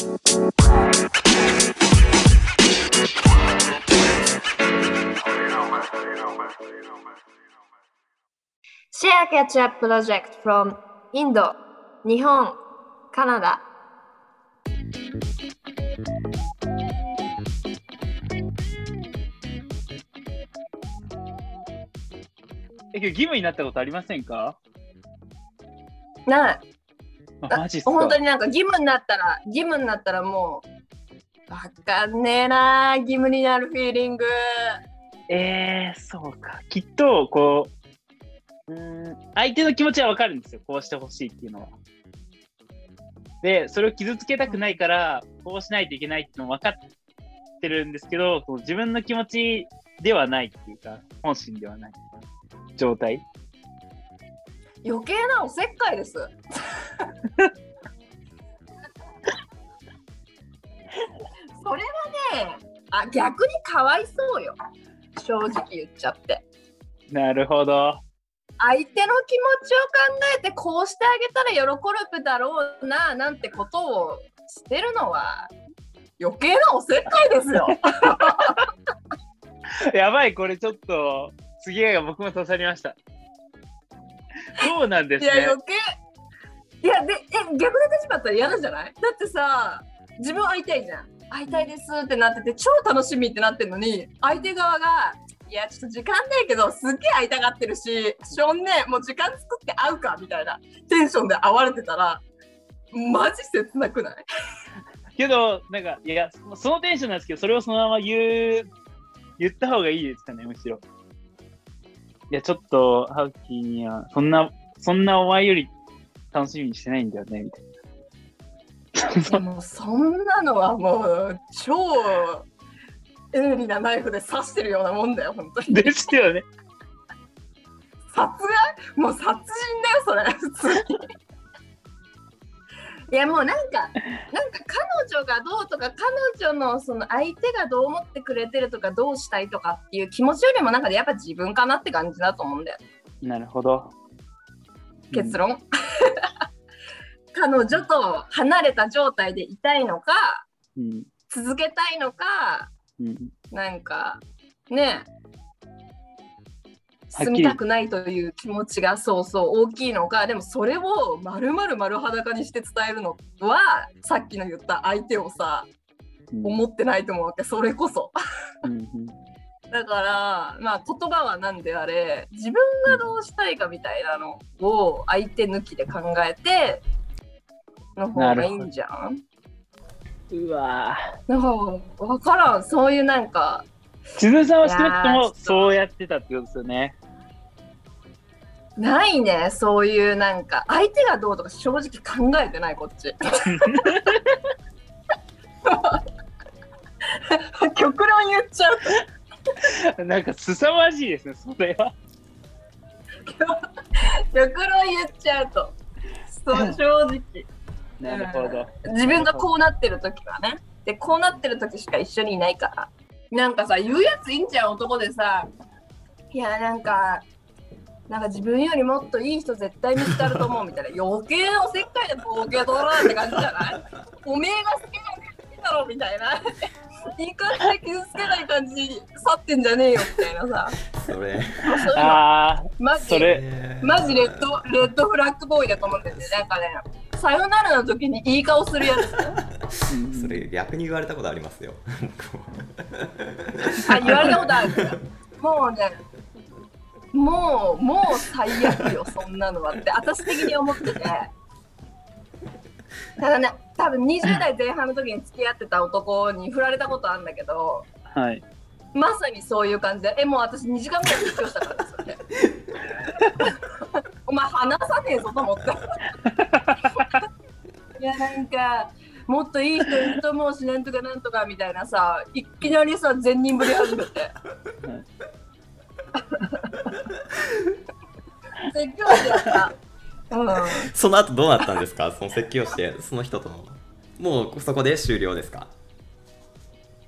シェアキャッチアッププロジェクト from インド、日本、カナダ。え、義務になったことありませんか？ない。あマジっすか？本当になんか義務になったら、義務になったらもう、わかんねえな義務になるフィーリング。えー、そうか。きっと、こう、うーん、相手の気持ちはわかるんですよ。こうしてほしいっていうのは。で、それを傷つけたくないから、こうしないといけないっていうのも分かってるんですけど、こう自分の気持ちではないっていうか、本心ではない状態。余計なおせっかいです。それはね、あ逆にかわいそうよ。正直言っちゃって。なるほど。相手の気持ちを考えてこうしてあげたら喜ぶだろうななんてことをしてるのは余計なおせっかいですよ。やばい、これちょっと、次が僕も刺さりました。そうなんですね？いや余計いやでえ逆の立場だったら嫌なんじゃない？だってさ自分会いたいじゃん。会いたいですってなってて超楽しみってなってるのに相手側がいやちょっと時間ないけどすっげえ会いたがってるししょんねもう時間作って会うかみたいなテンションで会われてたらマジ切なくない？けど、なんか、いや、そのテンションなんですけど、それをそのまま言う、言った方がいいですかね、むしろ。いや、ちょっと、ハウキーには、そんな、そんなお前より楽しみにしてないんだよね、みたいいやもうそんなのはもう超鋭利なナイフで刺してるようなもんだよ本当に。な。ですよね。殺害？もう殺人だよそれ。普通に。いやもうなんかなんか彼女がどうとか彼女のその相手がどう思ってくれてるとかどうしたいとかっていう気持ちよりもなんかやっぱ自分かなって感じだと思うんだよなるほど。結論、彼女と離れた状態でいたいのかうん。続けたいのかうん。なんかね住みたくないという気持ちがそうそう大きいのかでもそれを丸々丸裸にして伝えるのはさっきの言った相手をさ思ってないと思うわけそれこそだからまあ言葉は何であれ自分がどうしたいかみたいなのを相手抜きで考えての方がいいんじゃん？うわ。なんか分からん。そういうなんかぁ。千鶴さんは少なくともそうやってたってことですよね。ないねそういうなんか。相手がどうとか正直考えてないこっち。極論言っちゃう なんか凄まじいですね、それは。極論言っちゃうと。そう正直。なるほど。自分がこうなってる時はね。でこうなってる時しか一緒にいないから。なんかさ言うやついいんじゃん男でさ。いやなんかなんか自分よりもっといい人絶対見つかると思うみたいな。余計なおせっかいでボケ取らんって感じじゃない？おめえが好きな好きだろみたいないい感じで傷つけない感じに去ってんじゃねえよみたいなさ。それ、ああ、マジそれ、えーマジレッドレッドフラッグボーイだと思うんだよねなんかねさよならの時にいい顔するやつ。う んそれ逆に言われたことありますよ。あ言われたことあるもうねもうもう最悪よそんなのはって私的に思ってて。ただね多分20代前半の時に付き合ってた男に振られたことあるんだけどはい。まさにそういう感じでえもう私2時間ぐらい実況したからですよね。お前話さねえぞと思って。いやなんかもっといい人いると思うしなんとかなんとかみたいなさいきなりさ善人ぶり始めて。説教してた。うんその後どうなったんですか？その説教して、その人との。もうそこで終了ですか？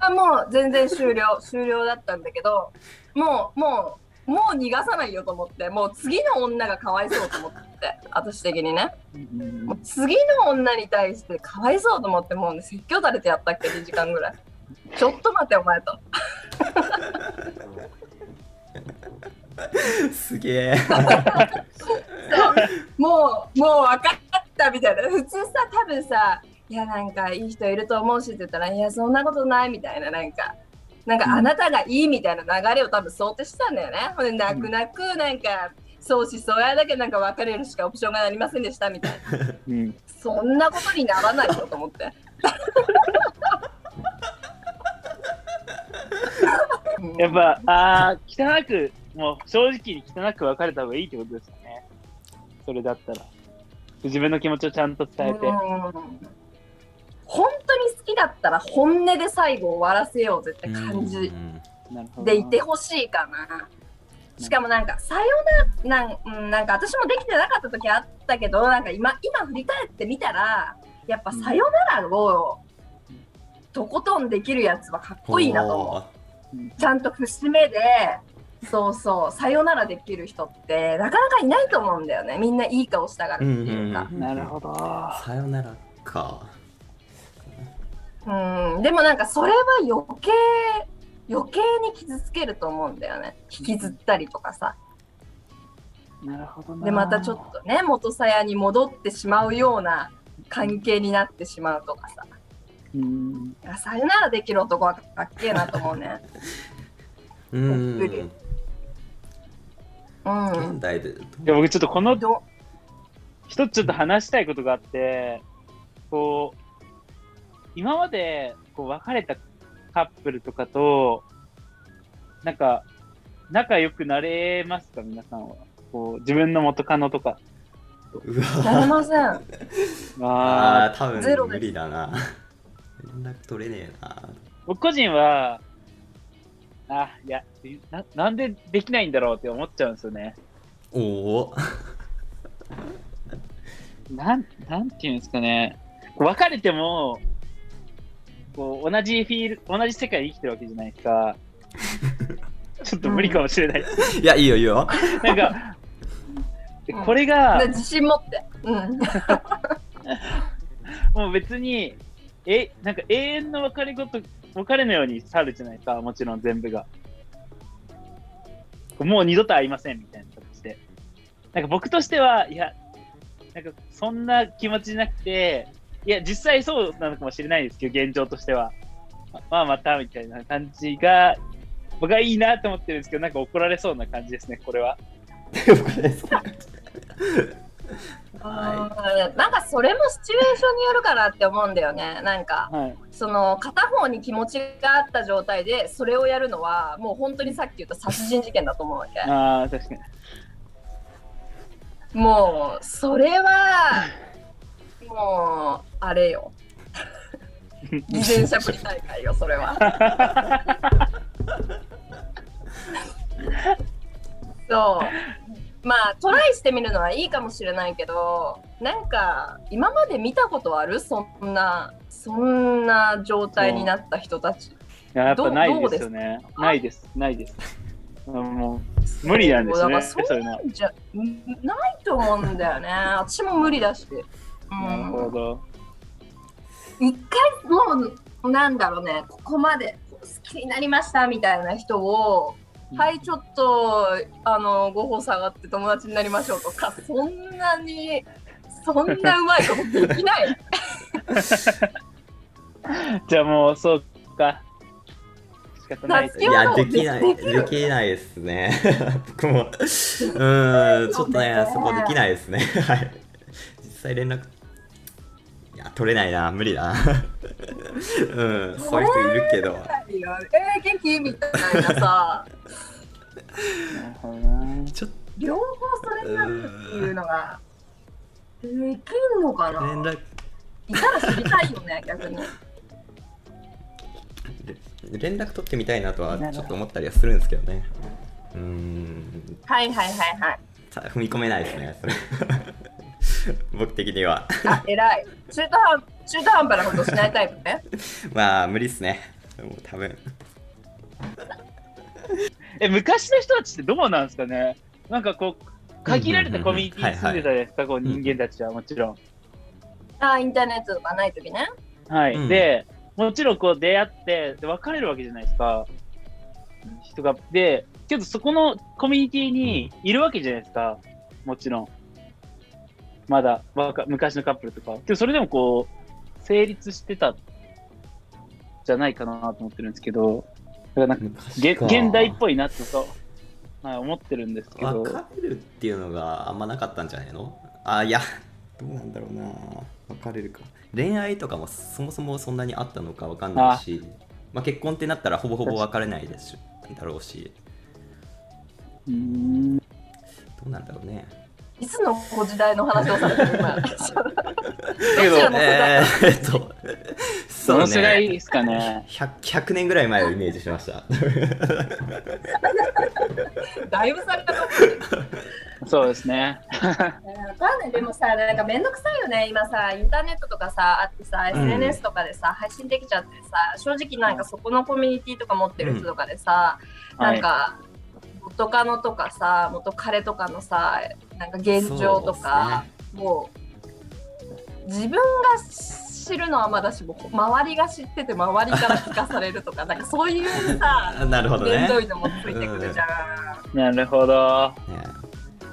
あもう全然終了。終了だったんだけどもうもうもう逃がさないよと思ってもう次の女がかわいそうと思って私的にね。うんもう次の女に対してかわいそうと思ってもうね説教されてやったっけ？2時間ぐらい。ちょっと待ってお前と。すげえ。もうもう分かったみたいな普通さ多分さいやなんかいい人いると思うしって言ったらいやそんなことないみたいななんかなんかあなたがいいみたいな流れを多分想定したんだよね。ほんで泣く泣くなんか相思相愛だけなんか別れるしかオプションがありませんでしたみたいな。うんそんなことにならないよと思って。う んやっぱ、ああ、汚く、もう正直に汚く別れた方がいいってことですよね。それだったら。自分の気持ちをちゃんと伝えて。うん本当に好きだったら本音で最後終わらせようぜって感じ。でいてほしいかな。しかもなんかさよならなん,、うん、なんか私もできてなかった時あったけどなんか今今振り返ってみたらやっぱさよならをとことんできるやつはかっこいいなと思う。うんちゃんと節目でそうそうさよならできる人ってなかなかいないと思うんだよねみんないい顔したがるっていうか。なるほど。さよならか。うん、でもなんかそれは余計余計に傷つけると思うんだよね引きずったりとかさなるほどな。でまたちょっとね元さやに戻ってしまうような関係になってしまうとかさうん。さよならできる男はかっけえなと思うね うん。うん現代で。いや僕ちょっとこのど一つちょっと話したいことがあって、こう、今までこう別れたカップルとかと、なんか、仲良くなれますか、皆さんは。こう自分の元カノとか。うなれわ。ませんあああ、多ゼロです分無理だな。連絡取れねえな。僕個人は、あ、いやな、なんでできないんだろうって思っちゃうんですよね。おお。なん、なんていうんですかね。別れても、こう、同じフィール、同じ世界で生きてるわけじゃないですか。ちょっと無理かもしれない。いや、いいよ、いいよ。なんか、うんこれがで、自信持ってうん もう別に、え、なんか永遠の別れごと、別れのように去るじゃないか、もちろん全部が。もう二度と会いませんみたいな形で。なんか僕としては、いや、なんかそんな気持ちじゃなくて、いや、実際そうなのかもしれないですけど、現状としては。まあまたみたいな感じが、僕はいいなと思ってるんですけど、なんか怒られそうな感じですね、これは。はうんなんかそれもシチュエーションによるかなって思うんだよね。なんかはい。その片方に気持ちがあった状態でそれをやるのはもう本当にさっき言った殺人事件だと思うわけ。ああ、確かに。もうそれはもうあれよ。自転車ぶり大会よそれは。そうまあトライしてみるのはいいかもしれないけどなんか今まで見たことある？そんなそんな状態になった人たち。いややっぱないですよね。ないです、ないです。うんもう無理なんですね、だからそういうのは。じゃないと思うんだよね。私も無理だし、なるほど。一回もうなんだろうね。ここまで好きになりましたみたいな人を、うんはいちょっとあの5歩下がって友達になりましょうとか そんなにそんなうまいことできない じゃあもう、そうか。仕方ないですい。いや、でできない、できないですね。僕も。うーん、ちょっとね、そこできないですね。はい。実際連絡。取れないな、無理だな。うん、そういう人いるけど。えー、元気？みたいなさなるほどなちょっ両方それになるっていうのができんのかと連な絡、いたら知りたいよね逆に連絡取ってみたいなとはちょっと思ったりはするんですけどね。うーん、はいはいはいはいさ踏み込めないですね、それ。僕的には。あ偉い中途半中途半端なことしないタイプね まあ、無理っすね。もう多分。え、昔の人たちってどうなんですかね？なんかこう、限られたコミュニティに住んでたじゃないですか、こう人間たちはもちろん。あ、インターネットとかないときね。はい。うんで、もちろんこう出会って、で別れるわけじゃないですか。人が。で、けどそこのコミュニティにいるわけじゃないですか。もちろん。まだ若昔のカップルとか。けどそれでもこう、成立してたじゃないかなと思ってるんですけど、だからなんか現代っぽいなってそう、はい、思ってるんですけど。別れるっていうのがあんまなかったんじゃないの？あいやどうなんだろうな。別れるか。恋愛とかもそもそもそんなにあったのかわかんないし。まあ、結婚ってなったらほぼほぼ別れないですしだろうし。うーん。どうなんだろうねいつのご時代の話をされてる今。けどどちらの世代？えー、えっとどそうの世代ねですかね？100, 100年ぐらい前をイメージしましただいぶされた。そうですね。わかんないでもさなんかめんどくさいよね今さインターネットとかさあってさ、うん SNS とかでさ配信できちゃってさ正直なんかそこのコミュニティとか持ってる人とかでさ、なんか元カノとかさ元彼とかのさなんか現状とか、もう自分が知るのはまだしも周りが知ってて周りから聞かされるとか なんかそういうさなるほどねめんどいのもついてくるじゃん。なるほど。ね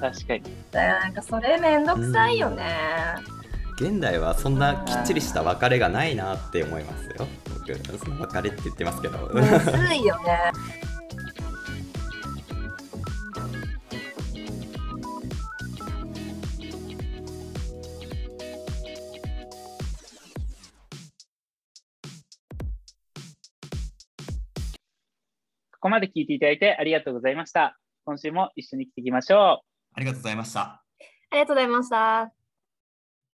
確かに。なんかそれめんどくさいよね。現代はそんなきっちりした別れがないなって思いますよ僕別れって言ってますけどむずいよね。こまで聞いていただいてありがとうございました。今週も一緒に来ていきましょう。ありがとうございましたありがとうございました。